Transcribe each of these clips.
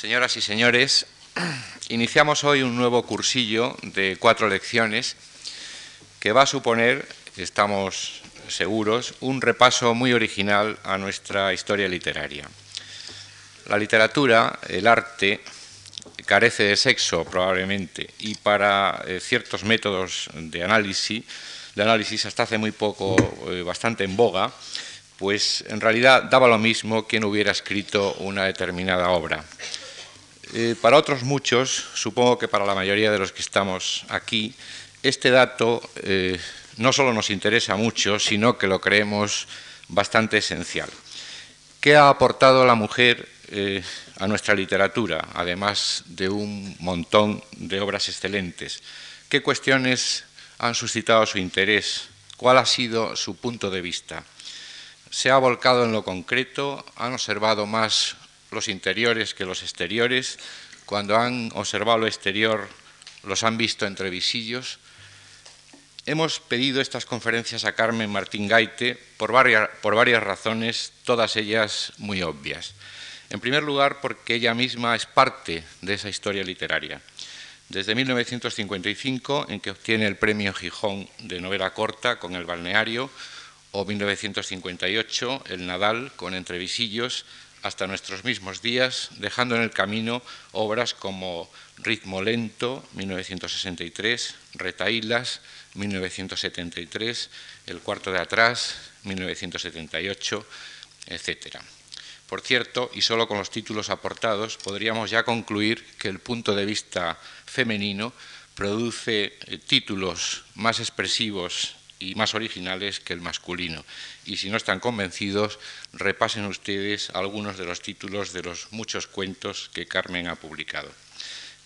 Señoras y señores, iniciamos hoy un nuevo cursillo de cuatro lecciones que va a suponer, estamos seguros, un repaso muy original a nuestra historia literaria. La literatura, el arte, carece de sexo probablemente y para eh, ciertos métodos de análisis, de análisis hasta hace muy poco eh, bastante en boga, pues en realidad daba lo mismo quien hubiera escrito una determinada obra. Eh, para otros muchos, supongo que para la mayoría de los que estamos aquí, este dato eh, no solo nos interesa mucho, sino que lo creemos bastante esencial. ¿Qué ha aportado la mujer eh, a nuestra literatura, además de un montón de obras excelentes? ¿Qué cuestiones han suscitado su interés? ¿Cuál ha sido su punto de vista? se ha volcado en lo concreto, han observado más los interiores que los exteriores, cuando han observado lo exterior los han visto entre visillos. Hemos pedido estas conferencias a Carmen Martín Gaite por varias, por varias razones, todas ellas muy obvias. En primer lugar, porque ella misma es parte de esa historia literaria. Desde 1955, en que obtiene el premio Gijón de novela corta con El balneario, o 1958, El Nadal, con entrevisillos, hasta nuestros mismos días, dejando en el camino obras como Ritmo Lento, 1963, Retaílas, 1973, El Cuarto de Atrás, 1978, etc. Por cierto, y solo con los títulos aportados, podríamos ya concluir que el punto de vista femenino produce eh, títulos más expresivos y más originales que el masculino. Y si no están convencidos, repasen ustedes algunos de los títulos de los muchos cuentos que Carmen ha publicado.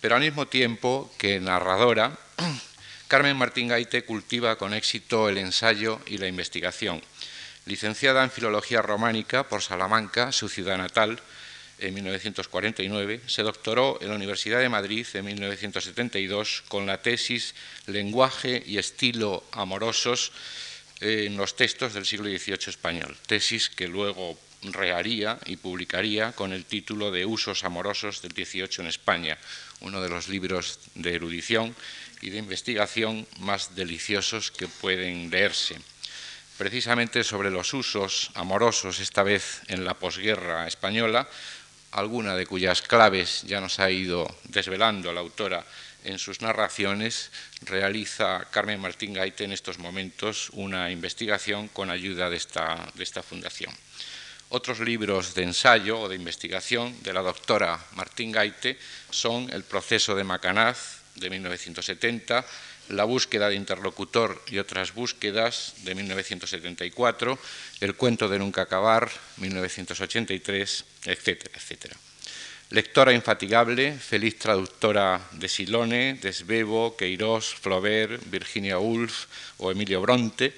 Pero al mismo tiempo que narradora, Carmen Martín Gaite cultiva con éxito el ensayo y la investigación. Licenciada en Filología Románica por Salamanca, su ciudad natal, en 1949, se doctoró en la Universidad de Madrid en 1972 con la tesis Lenguaje y estilo amorosos en los textos del siglo XVIII español, tesis que luego reharía y publicaría con el título de Usos amorosos del XVIII en España, uno de los libros de erudición y de investigación más deliciosos que pueden leerse. Precisamente sobre los usos amorosos, esta vez en la posguerra española, alguna de cuyas claves ya nos ha ido desvelando la autora en sus narraciones, realiza Carmen Martín Gaite en estos momentos una investigación con ayuda de esta, fundación. Otros libros de ensayo o de investigación de la doctora Martín Gaite son El proceso de Macanaz, de 1970, la búsqueda de interlocutor y otras búsquedas de 1974, El cuento de nunca acabar, 1983, etcétera, etcétera. Lectora infatigable, feliz traductora de Silone, Desbebo, Queirós, Flaubert, Virginia Woolf o Emilio Bronte,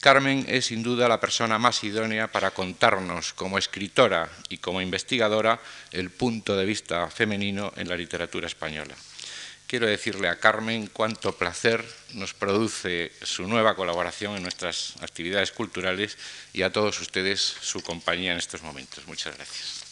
Carmen es sin duda la persona más idónea para contarnos como escritora y como investigadora el punto de vista femenino en la literatura española quiero decirle a Carmen cuánto placer nos produce su nueva colaboración en nuestras actividades culturales y a todos ustedes su compañía en estos momentos. Muchas gracias.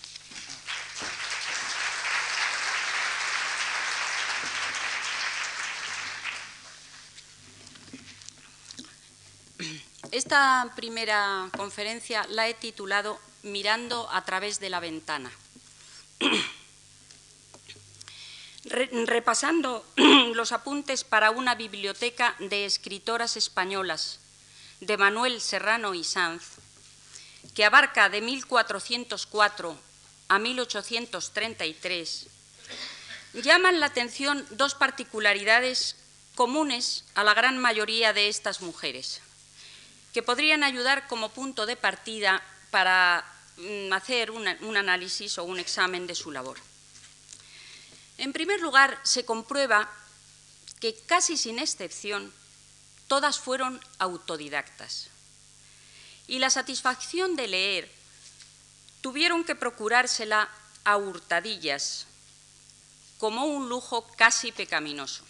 Esta primera conferencia la he titulado Mirando a través de la ventana. Repasando los apuntes para una biblioteca de escritoras españolas de Manuel Serrano y Sanz, que abarca de 1404 a 1833, llaman la atención dos particularidades comunes a la gran mayoría de estas mujeres, que podrían ayudar como punto de partida para mm, hacer un análisis o un examen de su labor. En primer lugar, se comprueba que casi sin excepción todas fueron autodidactas. Y la satisfacción de leer tuvieron que procurársela a hurtadillas, como un lujo casi pecaminoso.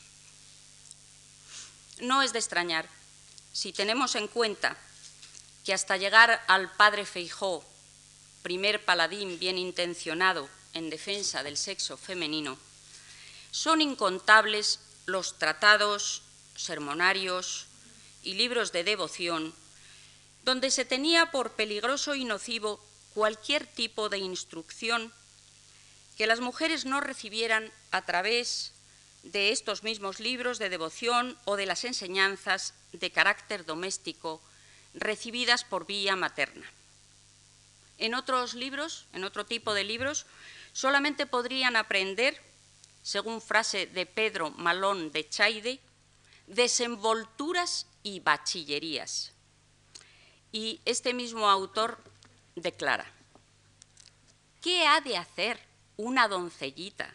No es de extrañar si tenemos en cuenta que hasta llegar al padre Feijó, primer paladín bien intencionado en defensa del sexo femenino, son incontables los tratados, sermonarios y libros de devoción donde se tenía por peligroso y nocivo cualquier tipo de instrucción que las mujeres no recibieran a través de estos mismos libros de devoción o de las enseñanzas de carácter doméstico recibidas por vía materna. En otros libros, en otro tipo de libros, solamente podrían aprender, según frase de Pedro Malón de Chaide, desenvolturas y bachillerías. Y este mismo autor declara, ¿qué ha de hacer una doncellita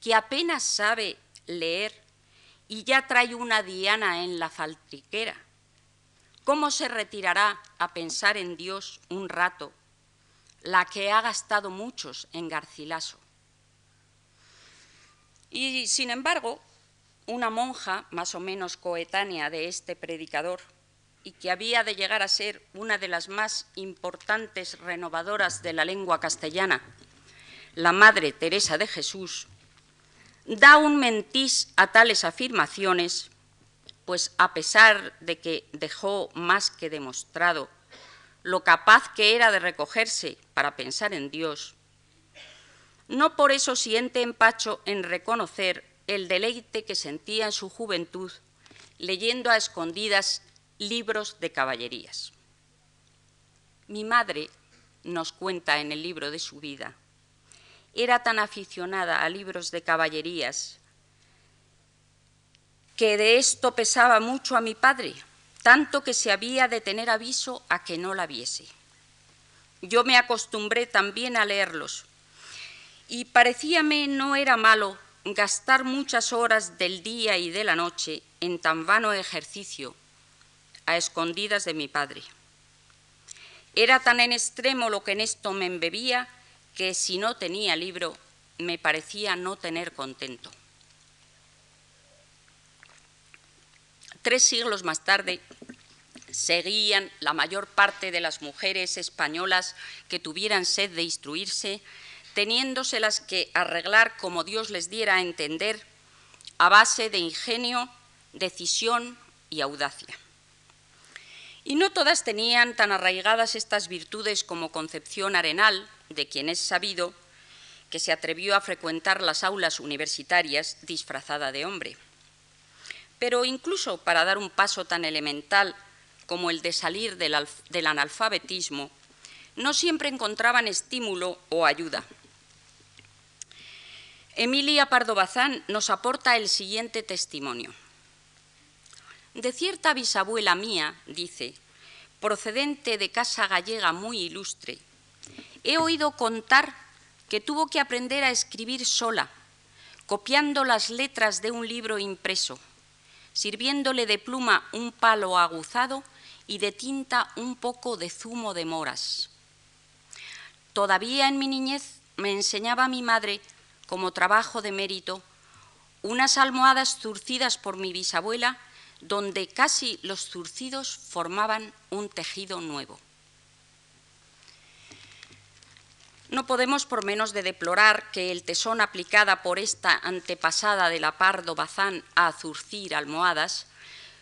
que apenas sabe leer y ya trae una diana en la faltriquera? ¿Cómo se retirará a pensar en Dios un rato la que ha gastado muchos en Garcilaso? Y sin embargo, una monja más o menos coetánea de este predicador y que había de llegar a ser una de las más importantes renovadoras de la lengua castellana, la Madre Teresa de Jesús, da un mentís a tales afirmaciones, pues a pesar de que dejó más que demostrado lo capaz que era de recogerse para pensar en Dios, no por eso siente empacho en reconocer el deleite que sentía en su juventud leyendo a escondidas libros de caballerías. Mi madre, nos cuenta en el libro de su vida, era tan aficionada a libros de caballerías que de esto pesaba mucho a mi padre, tanto que se había de tener aviso a que no la viese. Yo me acostumbré también a leerlos y parecíame no era malo gastar muchas horas del día y de la noche en tan vano ejercicio a escondidas de mi padre. Era tan en extremo lo que en esto me embebía que si no tenía libro me parecía no tener contento. Tres siglos más tarde seguían la mayor parte de las mujeres españolas que tuvieran sed de instruirse, teniéndoselas que arreglar como Dios les diera a entender, a base de ingenio, decisión y audacia. Y no todas tenían tan arraigadas estas virtudes como Concepción Arenal, de quien es sabido que se atrevió a frecuentar las aulas universitarias disfrazada de hombre. Pero incluso para dar un paso tan elemental como el de salir del, del analfabetismo, no siempre encontraban estímulo o ayuda. Emilia Pardo Bazán nos aporta el siguiente testimonio. De cierta bisabuela mía, dice, procedente de casa gallega muy ilustre, he oído contar que tuvo que aprender a escribir sola, copiando las letras de un libro impreso, sirviéndole de pluma un palo aguzado y de tinta un poco de zumo de moras. Todavía en mi niñez me enseñaba mi madre, como trabajo de mérito, unas almohadas zurcidas por mi bisabuela donde casi los zurcidos formaban un tejido nuevo. No podemos por menos de deplorar que el tesón aplicada por esta antepasada de la Pardo Bazán a zurcir almohadas,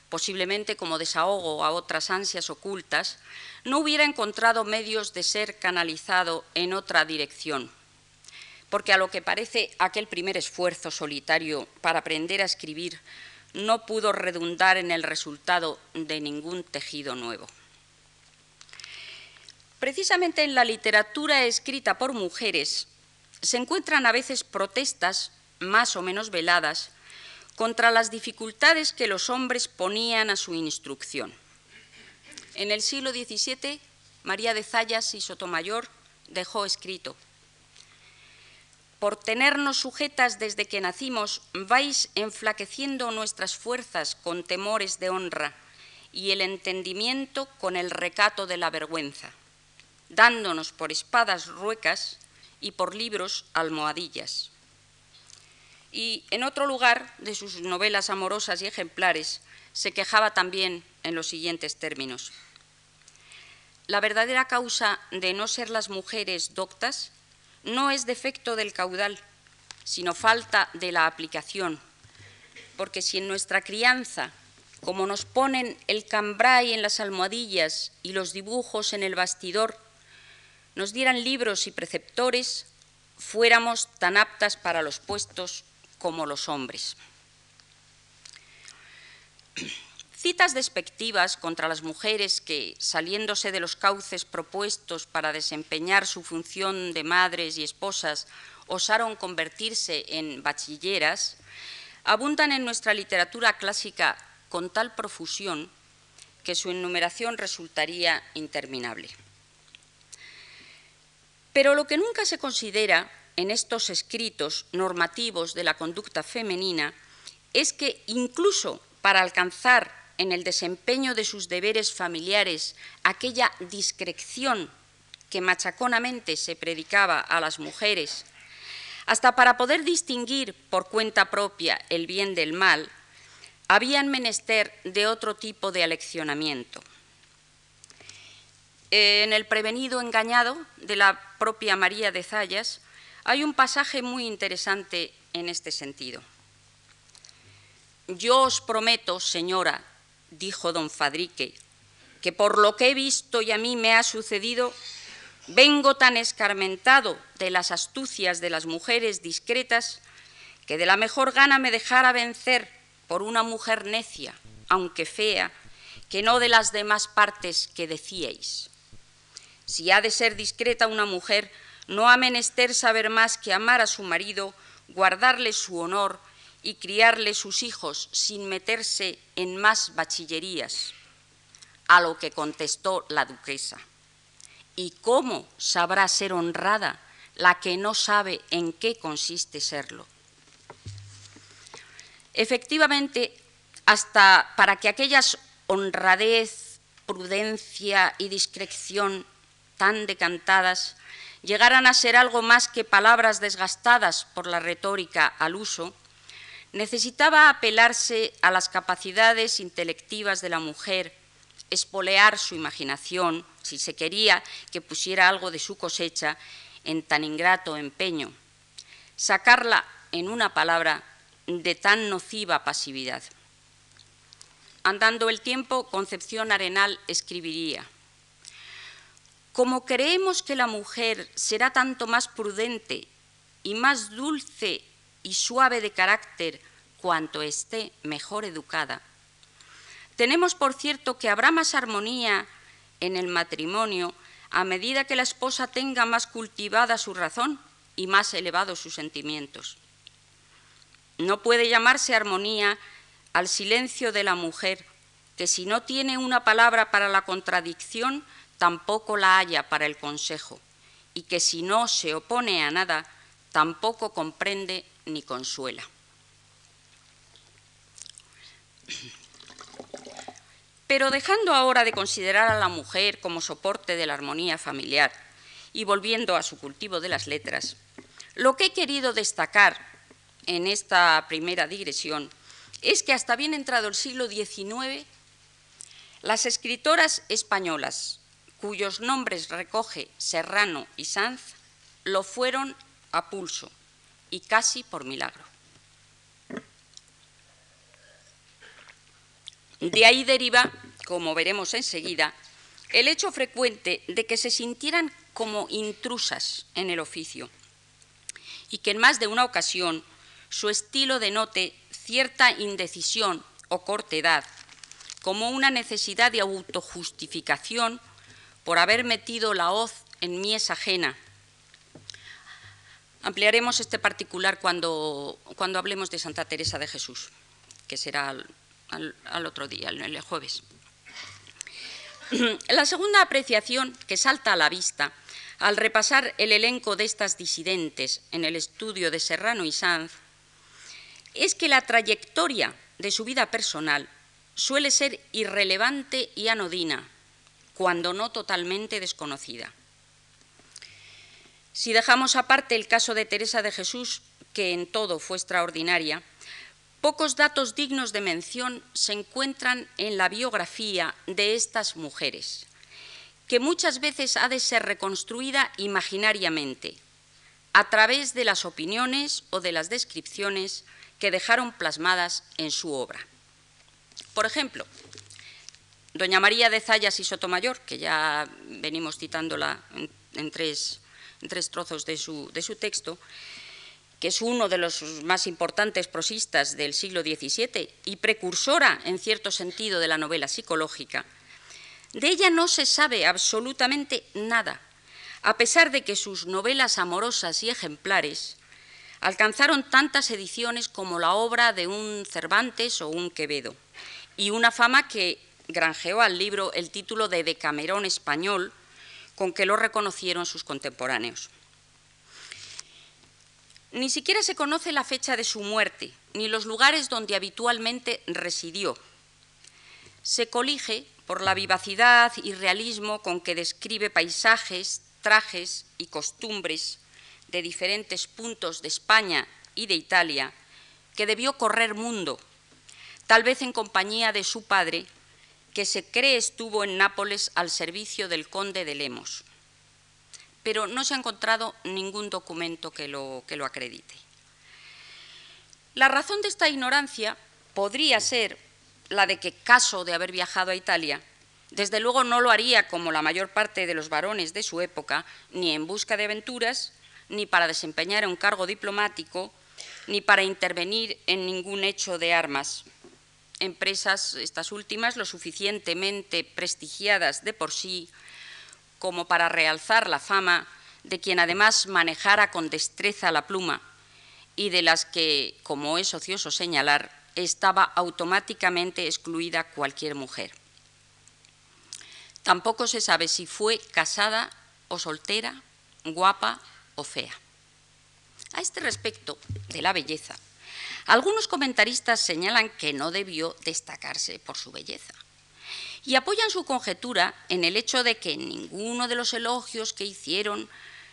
posiblemente como desahogo a otras ansias ocultas, no hubiera encontrado medios de ser canalizado en otra dirección, porque a lo que parece aquel primer esfuerzo solitario para aprender a escribir no pudo redundar en el resultado de ningún tejido nuevo. Precisamente en la literatura escrita por mujeres se encuentran a veces protestas, más o menos veladas, contra las dificultades que los hombres ponían a su instrucción. En el siglo XVII, María de Zayas y Sotomayor dejó escrito por tenernos sujetas desde que nacimos, vais enflaqueciendo nuestras fuerzas con temores de honra y el entendimiento con el recato de la vergüenza, dándonos por espadas ruecas y por libros almohadillas. Y en otro lugar de sus novelas amorosas y ejemplares se quejaba también en los siguientes términos. La verdadera causa de no ser las mujeres doctas no es defecto del caudal, sino falta de la aplicación, porque si en nuestra crianza, como nos ponen el cambray en las almohadillas y los dibujos en el bastidor, nos dieran libros y preceptores, fuéramos tan aptas para los puestos como los hombres. Citas despectivas contra las mujeres que, saliéndose de los cauces propuestos para desempeñar su función de madres y esposas, osaron convertirse en bachilleras, abundan en nuestra literatura clásica con tal profusión que su enumeración resultaría interminable. Pero lo que nunca se considera en estos escritos normativos de la conducta femenina es que incluso para alcanzar en el desempeño de sus deberes familiares aquella discreción que machaconamente se predicaba a las mujeres, hasta para poder distinguir por cuenta propia el bien del mal, habían menester de otro tipo de aleccionamiento. En el prevenido engañado de la propia María de Zayas hay un pasaje muy interesante en este sentido. Yo os prometo, señora, dijo don Fadrique, que por lo que he visto y a mí me ha sucedido, vengo tan escarmentado de las astucias de las mujeres discretas que de la mejor gana me dejara vencer por una mujer necia, aunque fea, que no de las demás partes que decíais. Si ha de ser discreta una mujer, no ha menester saber más que amar a su marido, guardarle su honor y criarle sus hijos sin meterse en más bachillerías, a lo que contestó la duquesa. ¿Y cómo sabrá ser honrada la que no sabe en qué consiste serlo? Efectivamente, hasta para que aquellas honradez, prudencia y discreción tan decantadas llegaran a ser algo más que palabras desgastadas por la retórica al uso, necesitaba apelarse a las capacidades intelectivas de la mujer, espolear su imaginación, si se quería que pusiera algo de su cosecha en tan ingrato empeño, sacarla, en una palabra, de tan nociva pasividad. Andando el tiempo, Concepción Arenal escribiría, como creemos que la mujer será tanto más prudente y más dulce y suave de carácter cuanto esté mejor educada. Tenemos por cierto que habrá más armonía en el matrimonio a medida que la esposa tenga más cultivada su razón y más elevados sus sentimientos. No puede llamarse armonía al silencio de la mujer, que si no tiene una palabra para la contradicción, tampoco la haya para el consejo, y que si no se opone a nada, tampoco comprende ni consuela. Pero dejando ahora de considerar a la mujer como soporte de la armonía familiar y volviendo a su cultivo de las letras, lo que he querido destacar en esta primera digresión es que hasta bien entrado el siglo XIX, las escritoras españolas, cuyos nombres recoge Serrano y Sanz, lo fueron a pulso y casi por milagro. De ahí deriva, como veremos enseguida, el hecho frecuente de que se sintieran como intrusas en el oficio y que en más de una ocasión su estilo denote cierta indecisión o cortedad, como una necesidad de autojustificación por haber metido la hoz en mies ajena Ampliaremos este particular cuando, cuando hablemos de Santa Teresa de Jesús, que será al, otro día, el jueves. La segunda apreciación que salta a la vista al repasar el elenco de estas disidentes en el estudio de Serrano y Sanz es que la trayectoria de su vida personal suele ser irrelevante y anodina, cuando no totalmente desconocida. Si dejamos aparte el caso de Teresa de Jesús, que en todo fue extraordinaria, pocos datos dignos de mención se encuentran en la biografía de estas mujeres, que muchas veces ha de ser reconstruida imaginariamente, a través de las opiniones o de las descripciones que dejaron plasmadas en su obra. Por ejemplo, doña María de Zayas y Sotomayor, que ya venimos citándola en, tres, trozos de su, de su texto, que es uno de los más importantes prosistas del siglo XVII y precursora, en cierto sentido, de la novela psicológica, de ella no se sabe absolutamente nada, a pesar de que sus novelas amorosas y ejemplares alcanzaron tantas ediciones como la obra de un Cervantes o un Quevedo, y una fama que granjeó al libro el título de Decamerón español, con que lo reconocieron sus contemporáneos. Ni siquiera se conoce la fecha de su muerte, ni los lugares donde habitualmente residió. Se colige por la vivacidad y realismo con que describe paisajes, trajes y costumbres de diferentes puntos de España y de Italia, que debió correr mundo, tal vez en compañía de su padre, que se cree estuvo en Nápoles al servicio del conde de Lemos pero no se ha encontrado ningún documento que lo, que lo acredite. La razón de esta ignorancia podría ser la de que, caso de haber viajado a Italia, desde luego no lo haría como la mayor parte de los varones de su época, ni en busca de aventuras, ni para desempeñar un cargo diplomático, ni para intervenir en ningún hecho de armas. Empresas, estas últimas, lo suficientemente prestigiadas de por sí, como para realzar la fama de quien además manejara con destreza la pluma y de las que, como es ocioso señalar, estaba automáticamente excluida cualquier mujer. Tampoco se sabe si fue casada o soltera, guapa o fea. A este respecto de la belleza, algunos comentaristas señalan que no debió destacarse por su belleza y apoyan su conjetura en el hecho de que ninguno de los elogios que hicieron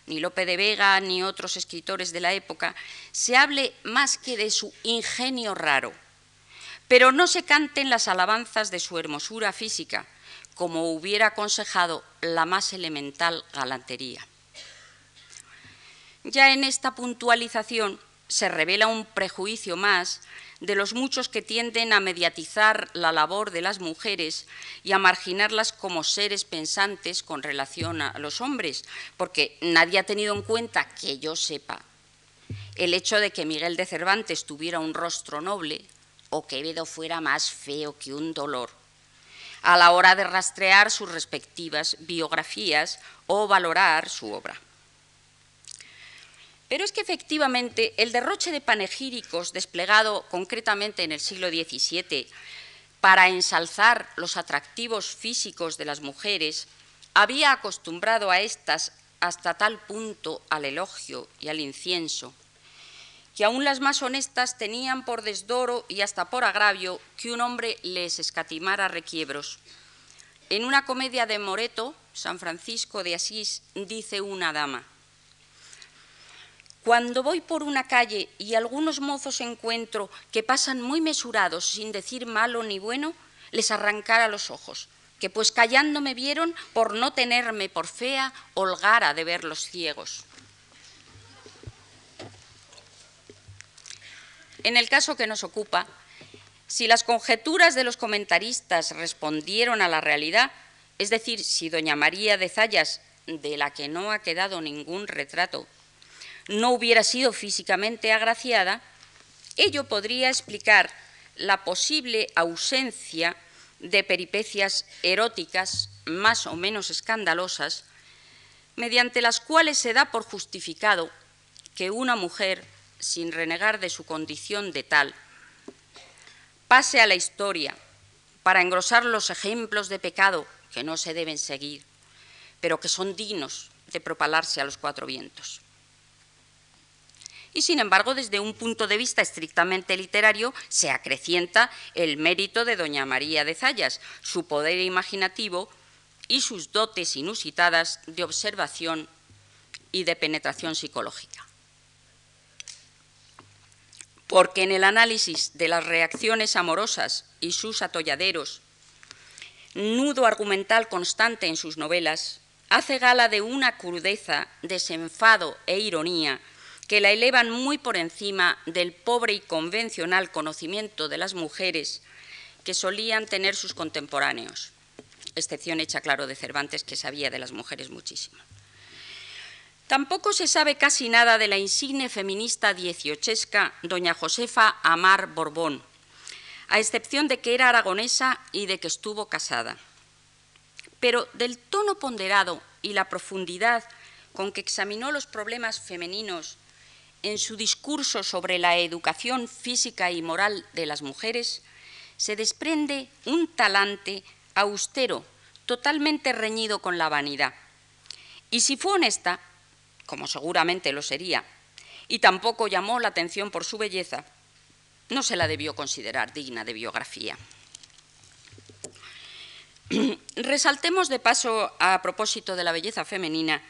ni Lope de Vega ni otros escritores de la época se hable más que de su ingenio raro, pero no se canten las alabanzas de su hermosura física, como hubiera aconsejado la más elemental galantería. Ya en esta puntualización se revela un prejuicio más de los muchos que tienden a mediatizar la labor de las mujeres y a marginarlas como seres pensantes con relación a los hombres, porque nadie ha tenido en cuenta, que yo sepa, el hecho de que Miguel de Cervantes tuviera un rostro noble o que Quevedo fuera más feo que un dolor, a la hora de rastrear sus respectivas biografías o valorar su obra. Pero es que efectivamente el derroche de panegíricos desplegado concretamente en el siglo XVII para ensalzar los atractivos físicos de las mujeres había acostumbrado a éstas hasta tal punto al elogio y al incienso, que aún las más honestas tenían por desdoro y hasta por agravio que un hombre les escatimara requiebros. En una comedia de Moreto, San Francisco de Asís, dice una dama, cuando voy por una calle y algunos mozos encuentro que pasan muy mesurados sin decir malo ni bueno, les arrancara los ojos, que pues callando me vieron por no tenerme por fea, holgara de ver los ciegos. En el caso que nos ocupa, si las conjeturas de los comentaristas respondieron a la realidad, es decir, si doña María de Zayas, de la que no ha quedado ningún retrato, no hubiera sido físicamente agraciada, ello podría explicar la posible ausencia de peripecias eróticas más o menos escandalosas, mediante las cuales se da por justificado que una mujer, sin renegar de su condición de tal, pase a la historia para engrosar los ejemplos de pecado que no se deben seguir, pero que son dignos de propalarse a los cuatro vientos y sin embargo desde un punto de vista estrictamente literario se acrecienta el mérito de doña María de Zayas, su poder imaginativo y sus dotes inusitadas de observación y de penetración psicológica. Porque en el análisis de las reacciones amorosas y sus atolladeros, nudo argumental constante en sus novelas, hace gala de una crudeza, desenfado e ironía que la elevan muy por encima del pobre y convencional conocimiento de las mujeres que solían tener sus contemporáneos, excepción hecha, claro, de Cervantes, que sabía de las mujeres muchísimo. Tampoco se sabe casi nada de la insigne feminista dieciochesca doña Josefa Amar Borbón, a excepción de que era aragonesa y de que estuvo casada. Pero del tono ponderado y la profundidad con que examinó los problemas femeninos en su discurso sobre la educación física y moral de las mujeres, se desprende un talante austero, totalmente reñido con la vanidad. Y si fue honesta, como seguramente lo sería, y tampoco llamó la atención por su belleza, no se la debió considerar digna de biografía. Resaltemos de paso, a propósito de la belleza femenina,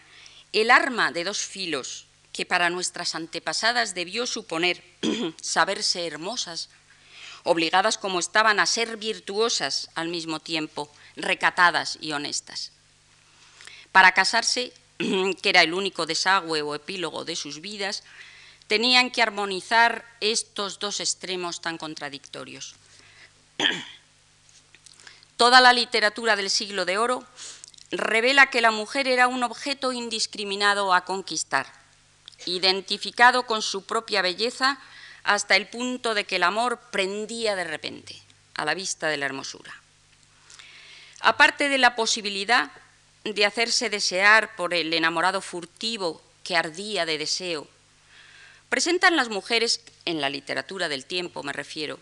el arma de dos filos que para nuestras antepasadas debió suponer saberse hermosas, obligadas como estaban a ser virtuosas al mismo tiempo, recatadas y honestas. Para casarse que era el único desagüe o epílogo de sus vidas, tenían que armonizar estos dos extremos tan contradictorios. Toda la literatura del siglo de oro revela que la mujer era un objeto indiscriminado a conquistar, identificado con su propia belleza hasta el punto de que el amor prendía de repente a la vista de la hermosura. Aparte de la posibilidad de hacerse desear por el enamorado furtivo que ardía de deseo. Presentan las mujeres, en la literatura del tiempo me refiero,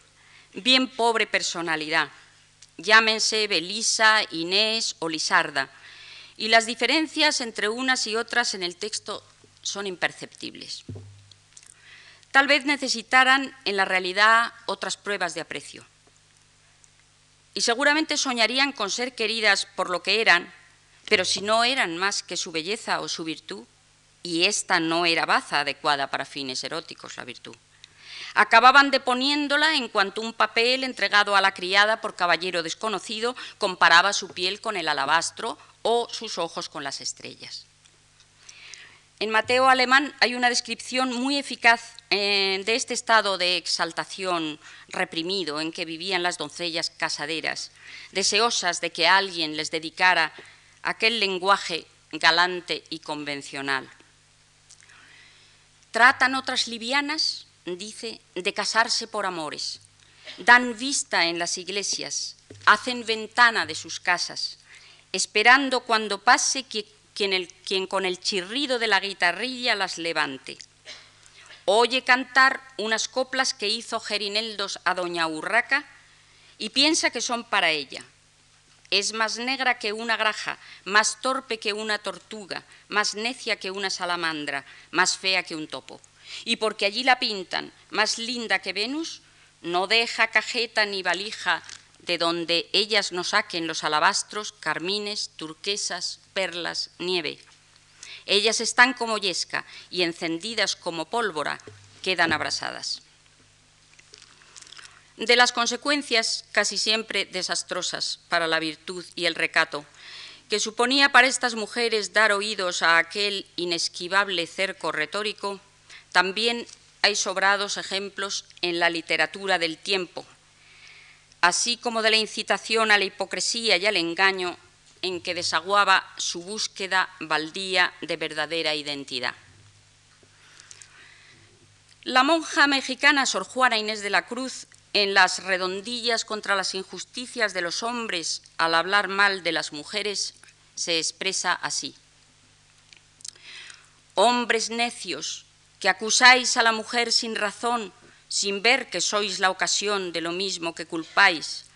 bien pobre personalidad, llámense Belisa, Inés o Lisarda, y las diferencias entre unas y otras en el texto son imperceptibles. Tal vez necesitaran en la realidad otras pruebas de aprecio. Y seguramente soñarían con ser queridas por lo que eran pero si no eran más que su belleza o su virtud, y esta no era baza adecuada para fines eróticos, la virtud, acababan deponiéndola en cuanto un papel entregado a la criada por caballero desconocido comparaba su piel con el alabastro o sus ojos con las estrellas. En Mateo Alemán hay una descripción muy eficaz eh, de este estado de exaltación reprimido en que vivían las doncellas casaderas, deseosas de que alguien les dedicara aquel lenguaje galante y convencional. Tratan otras livianas, dice, de casarse por amores. Dan vista en las iglesias, hacen ventana de sus casas, esperando cuando pase quien, con el chirrido de la guitarrilla las levante. Oye cantar unas coplas que hizo Gerineldos a doña Urraca y piensa que son para ella es más negra que una graja, más torpe que una tortuga, más necia que una salamandra, más fea que un topo. Y porque allí la pintan más linda que Venus, no deja cajeta ni valija de donde ellas no saquen los alabastros, carmines, turquesas, perlas, nieve. Ellas están como yesca y encendidas como pólvora quedan abrasadas de las consecuencias casi siempre desastrosas para la virtud y el recato, que suponía para estas mujeres dar oídos a aquel inesquivable cerco retórico, también hay sobrados ejemplos en la literatura del tiempo, así como de la incitación a la hipocresía y al engaño en que desaguaba su búsqueda baldía de verdadera identidad. La monja mexicana Sor Juana Inés de la Cruz en las redondillas contra las injusticias de los hombres al hablar mal de las mujeres se expresa así. Hombres necios, que acusáis a la mujer sin razón, sin ver que sois la ocasión de lo mismo que culpáis,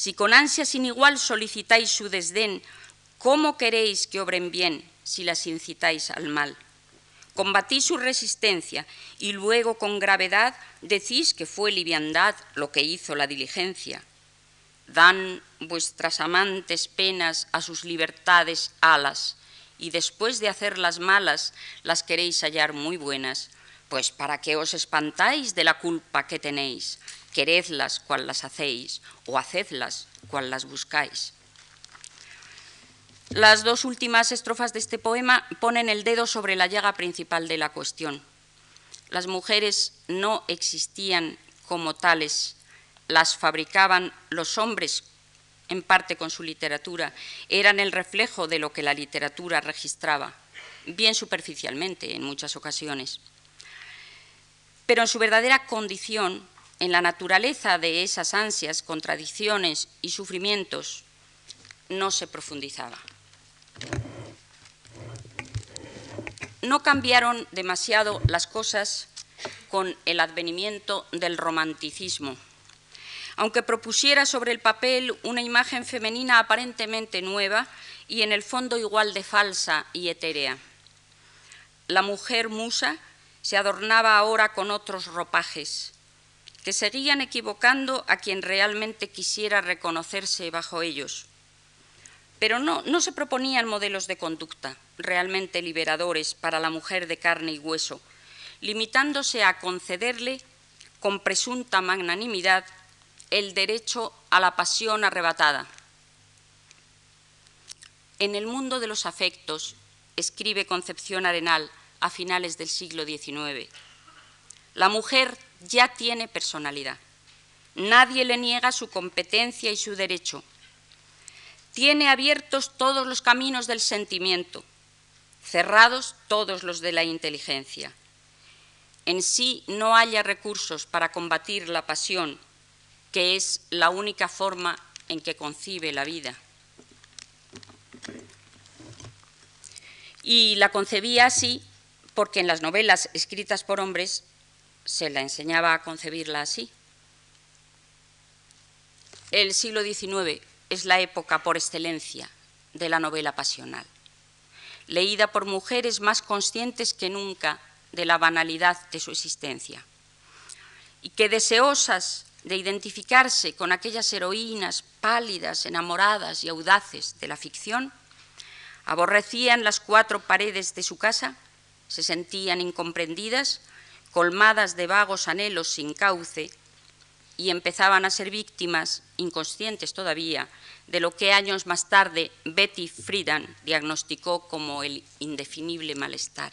si con ansia sin igual solicitáis su desdén, ¿cómo queréis que obren bien si las incitáis al mal? Combatí su resistencia y luego con gravedad decís que fue liviandad lo que hizo la diligencia. Dan vuestras amantes penas a sus libertades alas y después de hacerlas malas las queréis hallar muy buenas, pues para qué os espantáis de la culpa que tenéis, queredlas cual las hacéis o hacedlas cual las buscáis. Las dos últimas estrofas de este poema ponen el dedo sobre la llaga principal de la cuestión. Las mujeres no existían como tales, las fabricaban los hombres en parte con su literatura, eran el reflejo de lo que la literatura registraba, bien superficialmente en muchas ocasiones. Pero en su verdadera condición, en la naturaleza de esas ansias, contradicciones y sufrimientos, no se profundizaba. No cambiaron demasiado las cosas con el advenimiento del romanticismo aunque propusiera sobre el papel una imagen femenina aparentemente nueva y en el fondo igual de falsa y etérea. La mujer musa se adornaba ahora con otros ropajes, que seguían equivocando a quien realmente quisiera reconocerse bajo ellos. Pero no, no se proponían modelos de conducta realmente liberadores para la mujer de carne y hueso, limitándose a concederle con presunta magnanimidad el derecho a la pasión arrebatada. En el mundo de los afectos, escribe Concepción Arenal a finales del siglo XIX, la mujer ya tiene personalidad. Nadie le niega su competencia y su derecho. Tiene abiertos todos los caminos del sentimiento, cerrados todos los de la inteligencia. En sí no haya recursos para combatir la pasión que es la única forma en que concibe la vida. Y la concebía así porque en las novelas escritas por hombres se la enseñaba a concebirla así. El siglo XIX es la época por excelencia de la novela pasional, leída por mujeres más conscientes que nunca de la banalidad de su existencia y que deseosas de identificarse con aquellas heroínas pálidas, enamoradas y audaces de la ficción, aborrecían las cuatro paredes de su casa, se sentían incomprendidas, colmadas de vagos anhelos sin cauce, y empezaban a ser víctimas, inconscientes todavía, de lo que años más tarde Betty Friedan diagnosticó como el indefinible malestar.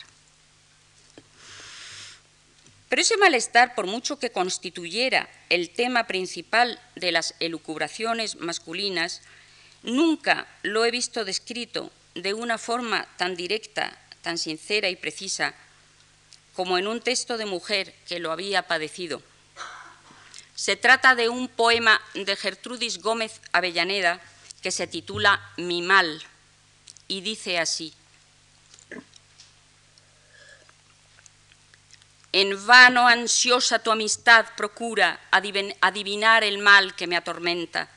Pero ese malestar, por mucho que constituyera el tema principal de las elucubraciones masculinas, nunca lo he visto descrito de una forma tan directa, tan sincera y precisa, como en un texto de mujer que lo había padecido. Se trata de un poema de Gertrudis Gómez Avellaneda que se titula Mi mal y dice así. En vano ansiosa tu amistad procura adivinar el mal que me atormenta.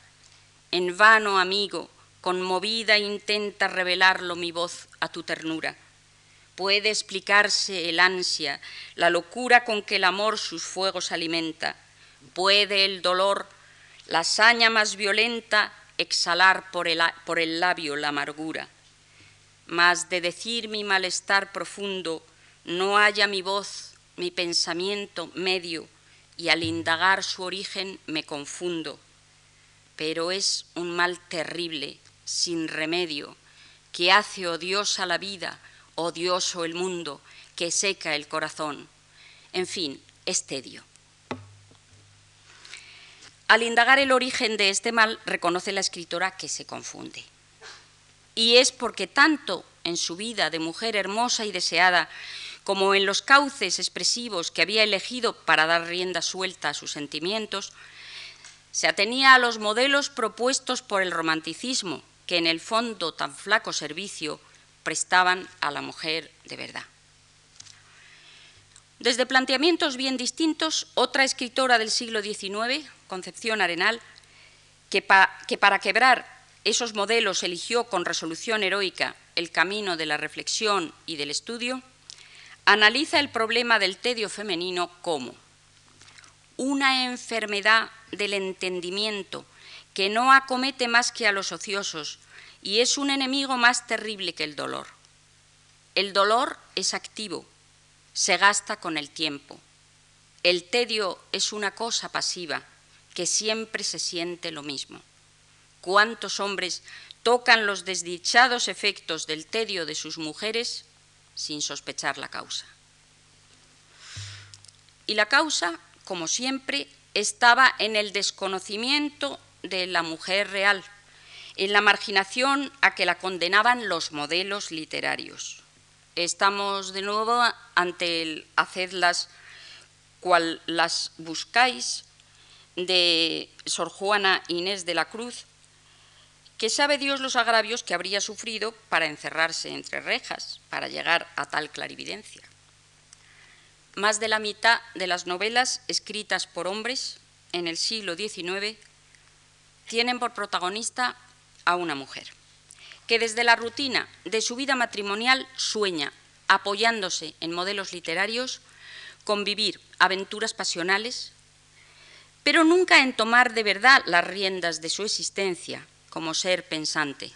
En vano, amigo, conmovida intenta revelarlo mi voz a tu ternura. Puede explicarse el ansia, la locura con que el amor sus fuegos alimenta. Puede el dolor, la saña más violenta, exhalar por el, por el labio la amargura. Mas de decir mi malestar profundo, no haya mi voz mi pensamiento medio y al indagar su origen me confundo. Pero es un mal terrible, sin remedio, que hace odiosa la vida, odioso el mundo, que seca el corazón. En fin, es tedio. Al indagar el origen de este mal, reconoce la escritora que se confunde. Y es porque tanto en su vida de mujer hermosa y deseada como en los cauces expresivos que había elegido para dar rienda suelta a sus sentimientos, se atenía a los modelos propuestos por el romanticismo, que en el fondo tan flaco servicio prestaban a la mujer de verdad. Desde planteamientos bien distintos, otra escritora del siglo XIX, Concepción Arenal, que, que para quebrar esos modelos eligió con resolución heroica el camino de la reflexión y del estudio, analiza el problema del tedio femenino como una enfermedad del entendimiento que no acomete más que a los ociosos y es un enemigo más terrible que el dolor. El dolor es activo, se gasta con el tiempo. El tedio es una cosa pasiva que siempre se siente lo mismo. ¿Cuántos hombres tocan los desdichados efectos del tedio de sus mujeres sin sospechar la causa. Y la causa, como siempre, estaba en el desconocimiento de la mujer real, en la marginación a que la condenaban los modelos literarios. Estamos de nuevo ante el hacedlas cual las buscáis de Sor Juana Inés de la Cruz, que sabe Dios los agravios que habría sufrido para encerrarse entre rejas, para llegar a tal clarividencia. Más de la mitad de las novelas escritas por hombres en el siglo XIX tienen por protagonista a una mujer, que desde la rutina de su vida matrimonial sueña, apoyándose en modelos literarios, con vivir aventuras pasionales, pero nunca en tomar de verdad las riendas de su existencia como ser pensante.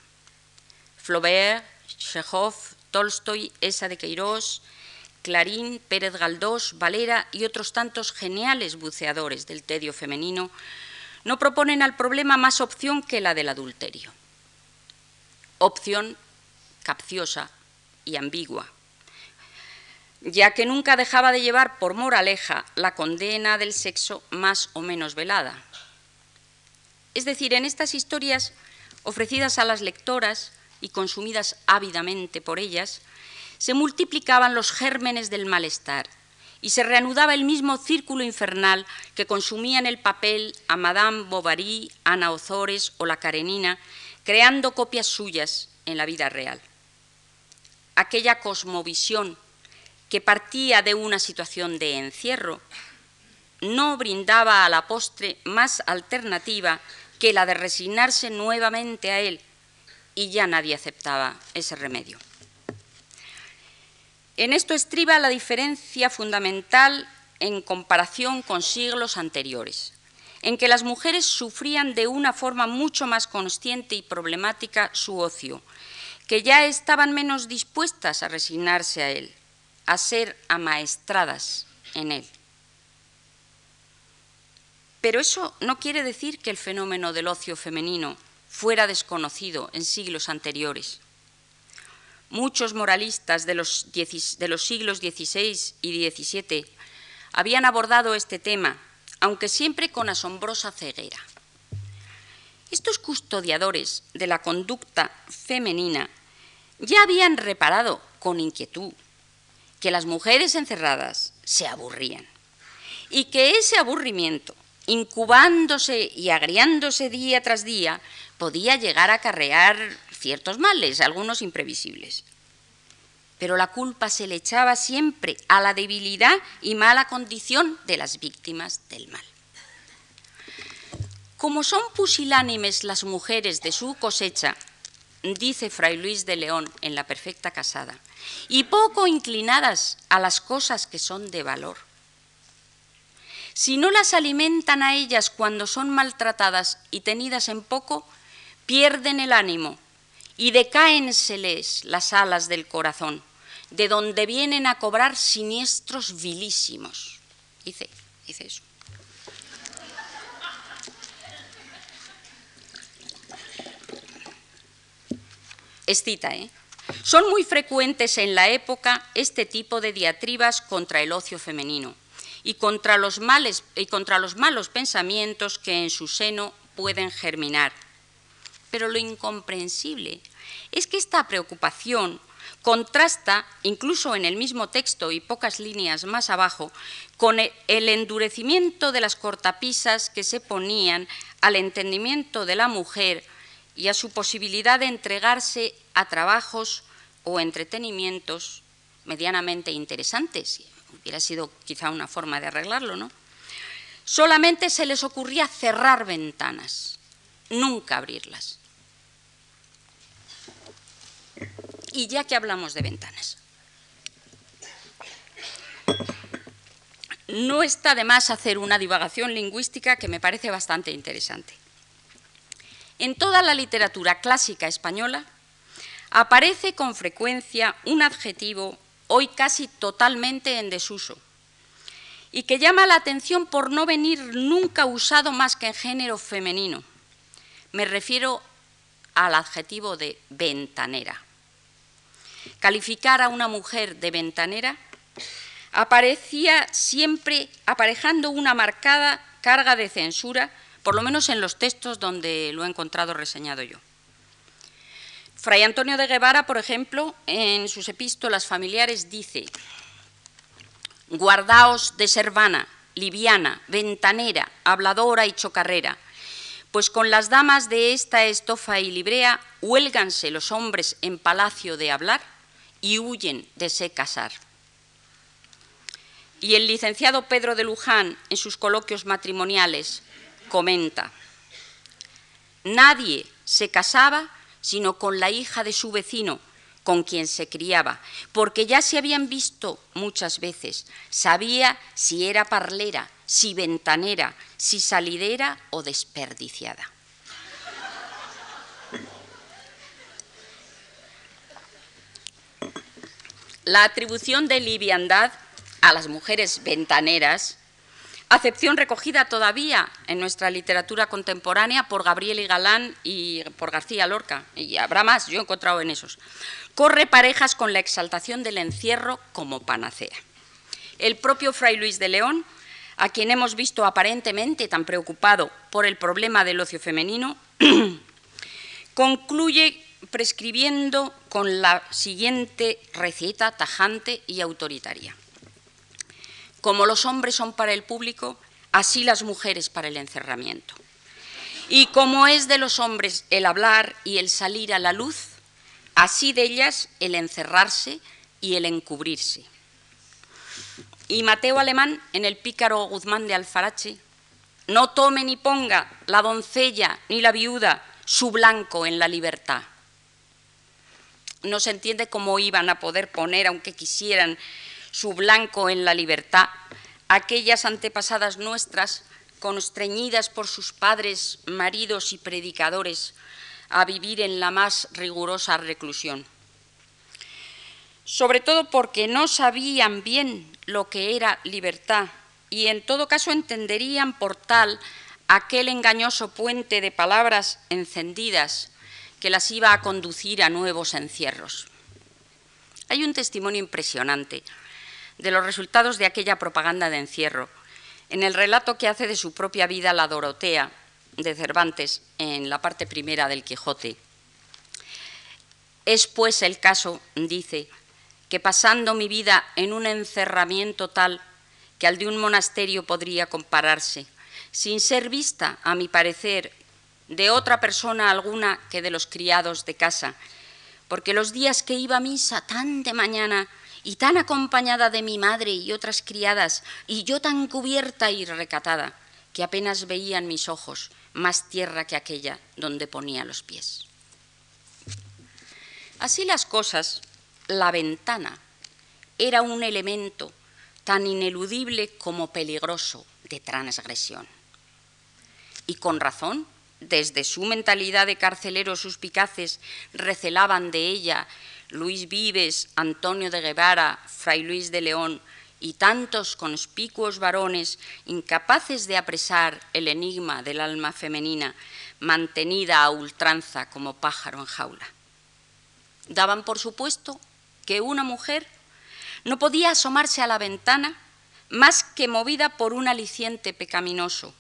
Flaubert, Chekhov, Tolstoy, Esa de Queirós, Clarín, Pérez Galdós, Valera y otros tantos geniales buceadores del tedio femenino no proponen al problema más opción que la del adulterio. Opción capciosa y ambigua, ya que nunca dejaba de llevar por moraleja la condena del sexo más o menos velada. Es decir, en estas historias ofrecidas a las lectoras y consumidas ávidamente por ellas, se multiplicaban los gérmenes del malestar y se reanudaba el mismo círculo infernal que consumía en el papel a Madame Bovary, Ana Ozores o la Karenina, creando copias suyas en la vida real. Aquella cosmovisión que partía de una situación de encierro no brindaba a la postre más alternativa que la de resignarse nuevamente a él, y ya nadie aceptaba ese remedio. En esto estriba la diferencia fundamental en comparación con siglos anteriores, en que las mujeres sufrían de una forma mucho más consciente y problemática su ocio, que ya estaban menos dispuestas a resignarse a él, a ser amaestradas en él. Pero eso no quiere decir que el fenómeno del ocio femenino fuera desconocido en siglos anteriores. Muchos moralistas de los, siglos XVI y XVII habían abordado este tema, aunque siempre con asombrosa ceguera. Estos custodiadores de la conducta femenina ya habían reparado con inquietud que las mujeres encerradas se aburrían y que ese aburrimiento incubándose y agriándose día tras día, podía llegar a acarrear ciertos males, algunos imprevisibles. Pero la culpa se le echaba siempre a la debilidad y mala condición de las víctimas del mal. Como son pusilánimes las mujeres de su cosecha, dice Fray Luis de León en La Perfecta Casada, y poco inclinadas a las cosas que son de valor, si no las alimentan a ellas cuando son maltratadas y tenidas en poco, pierden el ánimo y decáenseles las alas del corazón, de donde vienen a cobrar siniestros vilísimos. Dice, dice eso. Es cita, ¿eh? Son muy frecuentes en la época este tipo de diatribas contra el ocio femenino y contra los, males, y contra los malos pensamientos que en su seno pueden germinar. Pero lo incomprensible es que esta preocupación contrasta, incluso en el mismo texto y pocas líneas más abajo, con el endurecimiento de las cortapisas que se ponían al entendimiento de la mujer y a su posibilidad de entregarse a trabajos o entretenimientos medianamente interesantes hubiera sido quizá una forma de arreglarlo, ¿no? Solamente se les ocurría cerrar ventanas, nunca abrirlas. Y ya que hablamos de ventanas, no está de más hacer una divagación lingüística que me parece bastante interesante. En toda la literatura clásica española aparece con frecuencia un adjetivo hoy casi totalmente en desuso, y que llama la atención por no venir nunca usado más que en género femenino. Me refiero al adjetivo de ventanera. Calificar a una mujer de ventanera aparecía siempre aparejando una marcada carga de censura, por lo menos en los textos donde lo he encontrado reseñado yo. Fray Antonio de Guevara, por ejemplo, en sus epístolas familiares dice, guardaos de ser vana, liviana, ventanera, habladora y chocarrera, pues con las damas de esta estofa y librea huélganse los hombres en palacio de hablar y huyen de se casar. Y el licenciado Pedro de Luján, en sus coloquios matrimoniales, comenta, nadie se casaba sino con la hija de su vecino, con quien se criaba, porque ya se habían visto muchas veces, sabía si era parlera, si ventanera, si salidera o desperdiciada. La atribución de liviandad a las mujeres ventaneras, acepción recogida todavía en nuestra literatura contemporánea por Gabriel y Galán y por García Lorca, y habrá más, yo he encontrado en esos, corre parejas con la exaltación del encierro como panacea. El propio Fray Luis de León, a quien hemos visto aparentemente tan preocupado por el problema del ocio femenino, concluye prescribiendo con la siguiente receta tajante y autoritaria. Como los hombres son para el público, así las mujeres para el encerramiento. Y como es de los hombres el hablar y el salir a la luz, así de ellas el encerrarse y el encubrirse. Y Mateo Alemán, en el pícaro Guzmán de Alfarache, no tome ni ponga la doncella ni la viuda su blanco en la libertad. No se entiende cómo iban a poder poner, aunque quisieran, su blanco en la libertad, aquellas antepasadas nuestras, constreñidas por sus padres, maridos y predicadores, a vivir en la más rigurosa reclusión. Sobre todo porque no sabían bien lo que era libertad y en todo caso entenderían por tal aquel engañoso puente de palabras encendidas que las iba a conducir a nuevos encierros. Hay un testimonio impresionante de los resultados de aquella propaganda de encierro, en el relato que hace de su propia vida la Dorotea de Cervantes en la parte primera del Quijote. Es pues el caso, dice, que pasando mi vida en un encerramiento tal que al de un monasterio podría compararse, sin ser vista, a mi parecer, de otra persona alguna que de los criados de casa, porque los días que iba a misa tan de mañana y tan acompañada de mi madre y otras criadas, y yo tan cubierta y recatada, que apenas veían mis ojos más tierra que aquella donde ponía los pies. Así las cosas, la ventana era un elemento tan ineludible como peligroso de transgresión. Y con razón, desde su mentalidad de carceleros suspicaces, recelaban de ella Luis Vives, Antonio de Guevara, Fray Luis de León y tantos conspicuos varones incapaces de apresar el enigma del alma femenina, mantenida a ultranza como pájaro en jaula. Daban por supuesto que una mujer no podía asomarse a la ventana más que movida por un aliciente pecaminoso,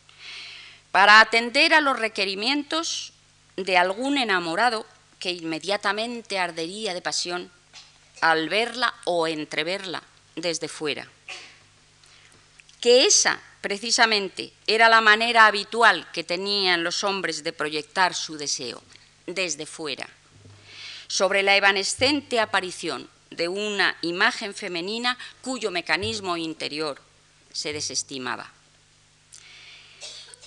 para atender a los requerimientos de algún enamorado que inmediatamente ardería de pasión al verla o entreverla desde fuera. Que esa, precisamente, era la manera habitual que tenían los hombres de proyectar su deseo, desde fuera, sobre la evanescente aparición de una imagen femenina cuyo mecanismo interior se desestimaba.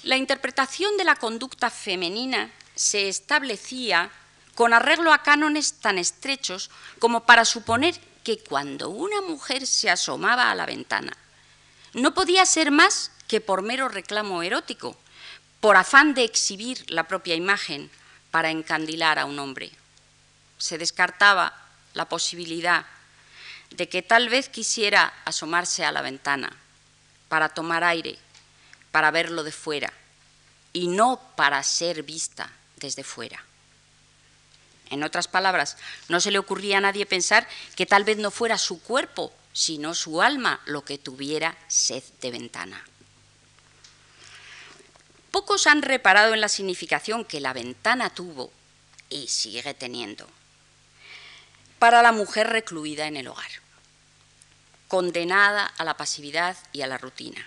La interpretación de la conducta femenina se establecía con arreglo a cánones tan estrechos como para suponer que cuando una mujer se asomaba a la ventana, no podía ser más que por mero reclamo erótico, por afán de exhibir la propia imagen para encandilar a un hombre. Se descartaba la posibilidad de que tal vez quisiera asomarse a la ventana para tomar aire, para verlo de fuera, y no para ser vista desde fuera. En otras palabras, no se le ocurría a nadie pensar que tal vez no fuera su cuerpo, sino su alma lo que tuviera sed de ventana. Pocos han reparado en la significación que la ventana tuvo y sigue teniendo para la mujer recluida en el hogar, condenada a la pasividad y a la rutina.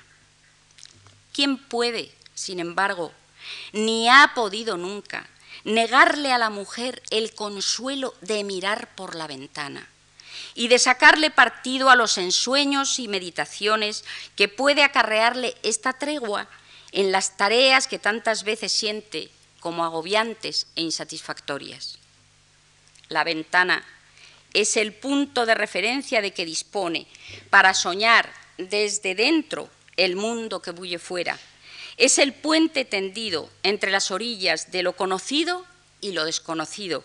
¿Quién puede, sin embargo, ni ha podido nunca negarle a la mujer el consuelo de mirar por la ventana y de sacarle partido a los ensueños y meditaciones que puede acarrearle esta tregua en las tareas que tantas veces siente como agobiantes e insatisfactorias. La ventana es el punto de referencia de que dispone para soñar desde dentro el mundo que bulle fuera. Es el puente tendido entre las orillas de lo conocido y lo desconocido.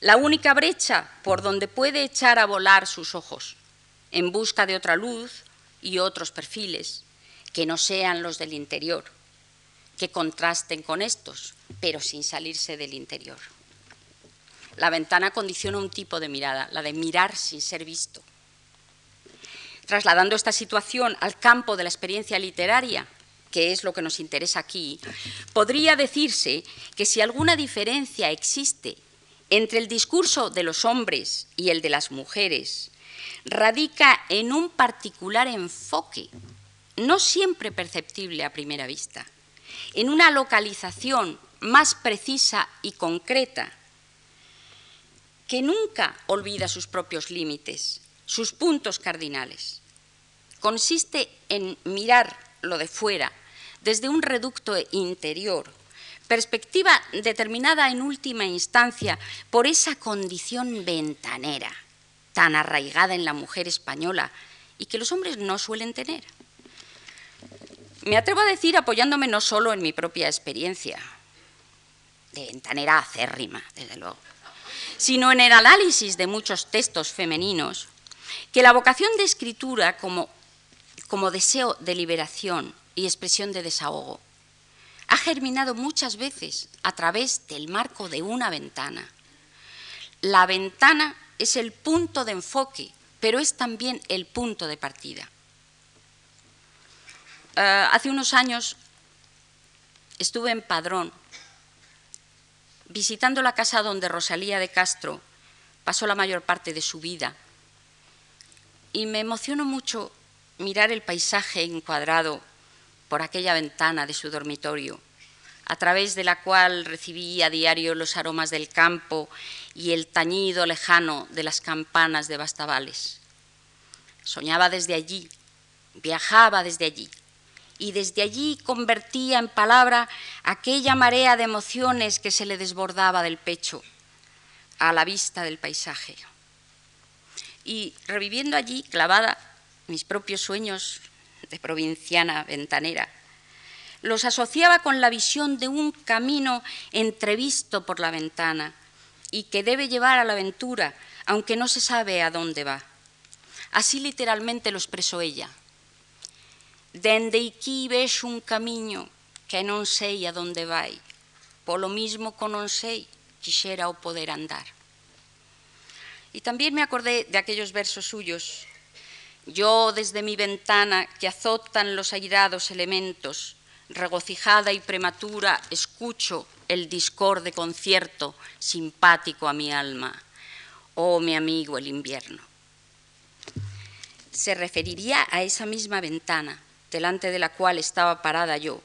La única brecha por donde puede echar a volar sus ojos, en busca de otra luz y otros perfiles, que no sean los del interior, que contrasten con estos, pero sin salirse del interior. La ventana condiciona un tipo de mirada, la de mirar sin ser visto. Trasladando esta situación al campo de la experiencia literaria, que es lo que nos interesa aquí, podría decirse que si alguna diferencia existe entre el discurso de los hombres y el de las mujeres, radica en un particular enfoque, no siempre perceptible a primera vista, en una localización más precisa y concreta que nunca olvida sus propios límites, sus puntos cardinales. Consiste en mirar lo de fuera desde un reducto interior, perspectiva determinada en última instancia por esa condición ventanera tan arraigada en la mujer española y que los hombres no suelen tener. Me atrevo a decir, apoyándome no solo en mi propia experiencia, de ventanera acérrima, desde luego, sino en el análisis de muchos textos femeninos, que la vocación de escritura como, como deseo de liberación y expresión de desahogo ha germinado muchas veces a través del marco de una ventana. La ventana es el punto de enfoque, pero es también el punto de partida. Eh, hace unos años estuve en Padrón visitando la casa donde Rosalía de Castro pasó la mayor parte de su vida. Y me emocionó mucho mirar el paisaje encuadrado por aquella ventana de su dormitorio, a través de la cual recibía a diario los aromas del campo y el tañido lejano de las campanas de Bastavales. Soñaba desde allí, viajaba desde allí, y desde allí convertía en palabra aquella marea de emociones que se le desbordaba del pecho a la vista del paisaje. Y reviviendo allí, clavada, mis propios sueños de provinciana ventanera, los asociaba con la visión de un camino entrevisto por la ventana y que debe llevar a la aventura, aunque no se sabe a dónde va. Así literalmente lo expresó ella. Dende aquí ves un camino que non sei a donde vai, polo mismo que non sei, quixera o poder andar. Y también me acordé de aquellos versos suyos. Yo desde mi ventana que azotan los airados elementos, regocijada y prematura, escucho el discorde concierto simpático a mi alma. Oh, mi amigo el invierno. Se referiría a esa misma ventana delante de la cual estaba parada yo.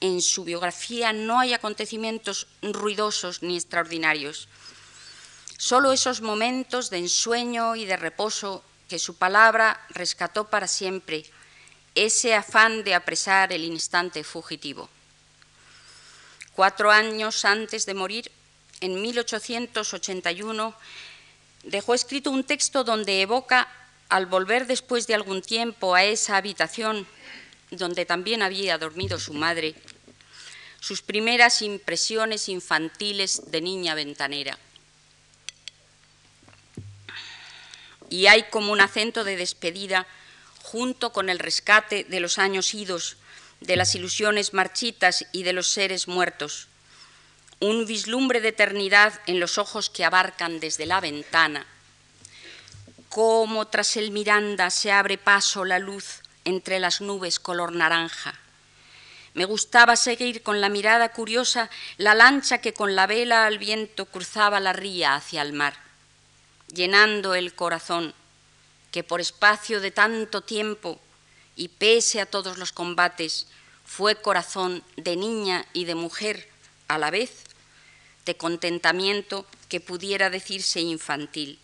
En su biografía no hay acontecimientos ruidosos ni extraordinarios, solo esos momentos de ensueño y de reposo que su palabra rescató para siempre, ese afán de apresar el instante fugitivo. Cuatro años antes de morir, en 1881, dejó escrito un texto donde evoca al volver después de algún tiempo a esa habitación donde también había dormido su madre, sus primeras impresiones infantiles de niña ventanera. Y hay como un acento de despedida junto con el rescate de los años idos, de las ilusiones marchitas y de los seres muertos, un vislumbre de eternidad en los ojos que abarcan desde la ventana. Cómo tras el Miranda se abre paso la luz entre las nubes color naranja. Me gustaba seguir con la mirada curiosa la lancha que con la vela al viento cruzaba la ría hacia el mar, llenando el corazón que por espacio de tanto tiempo y pese a todos los combates fue corazón de niña y de mujer a la vez, de contentamiento que pudiera decirse infantil.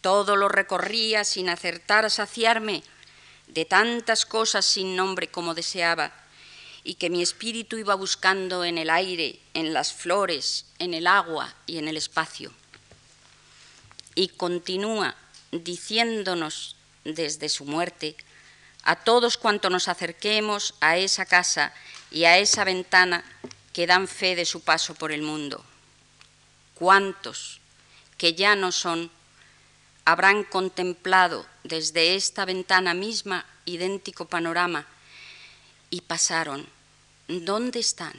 Todo lo recorría sin acertar a saciarme de tantas cosas sin nombre como deseaba, y que mi espíritu iba buscando en el aire, en las flores, en el agua y en el espacio. Y continúa diciéndonos desde su muerte a todos cuanto nos acerquemos a esa casa y a esa ventana que dan fe de su paso por el mundo. ¿Cuántos que ya no son habrán contemplado desde esta ventana misma idéntico panorama y pasaron. ¿Dónde están?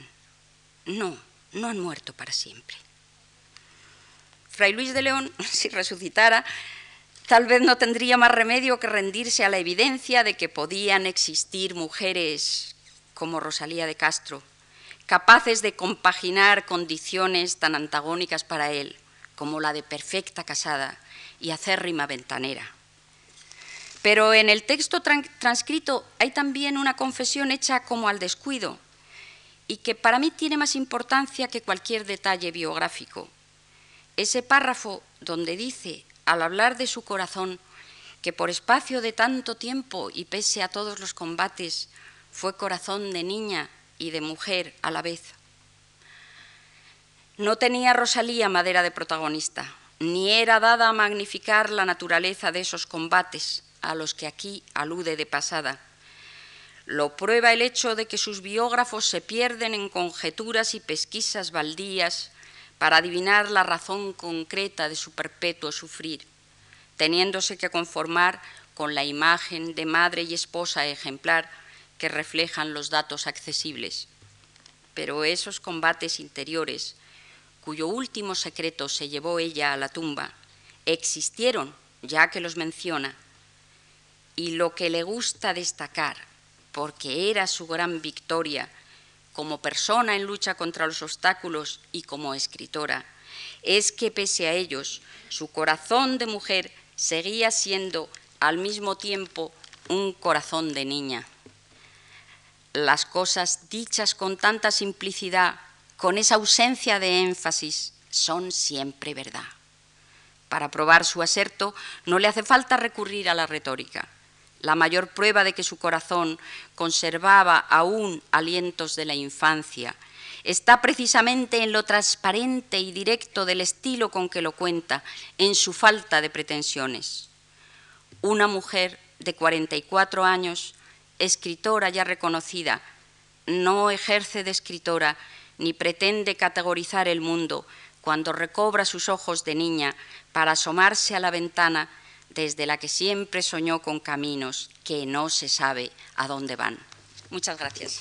No, no han muerto para siempre. Fray Luis de León, si resucitara, tal vez no tendría más remedio que rendirse a la evidencia de que podían existir mujeres como Rosalía de Castro, capaces de compaginar condiciones tan antagónicas para él como la de perfecta casada y acérrima ventanera. Pero en el texto transcrito hay también una confesión hecha como al descuido y que para mí tiene más importancia que cualquier detalle biográfico. Ese párrafo donde dice, al hablar de su corazón, que por espacio de tanto tiempo y pese a todos los combates, fue corazón de niña y de mujer a la vez. No tenía Rosalía madera de protagonista, ni era dada a magnificar la naturaleza de esos combates a los que aquí alude de pasada. Lo prueba el hecho de que sus biógrafos se pierden en conjeturas y pesquisas baldías para adivinar la razón concreta de su perpetuo sufrir, teniéndose que conformar con la imagen de madre y esposa ejemplar que reflejan los datos accesibles. Pero esos combates interiores, cuyo último secreto se llevó ella a la tumba, existieron, ya que los menciona, y lo que le gusta destacar, porque era su gran victoria como persona en lucha contra los obstáculos y como escritora, es que pese a ellos, su corazón de mujer seguía siendo al mismo tiempo un corazón de niña. Las cosas dichas con tanta simplicidad con esa ausencia de énfasis, son siempre verdad. Para probar su aserto no le hace falta recurrir a la retórica. La mayor prueba de que su corazón conservaba aún alientos de la infancia está precisamente en lo transparente y directo del estilo con que lo cuenta, en su falta de pretensiones. Una mujer de 44 años, escritora ya reconocida, no ejerce de escritora ni pretende categorizar el mundo cuando recobra sus ojos de niña para asomarse a la ventana desde la que siempre soñó con caminos que no se sabe a dónde van. Muchas gracias.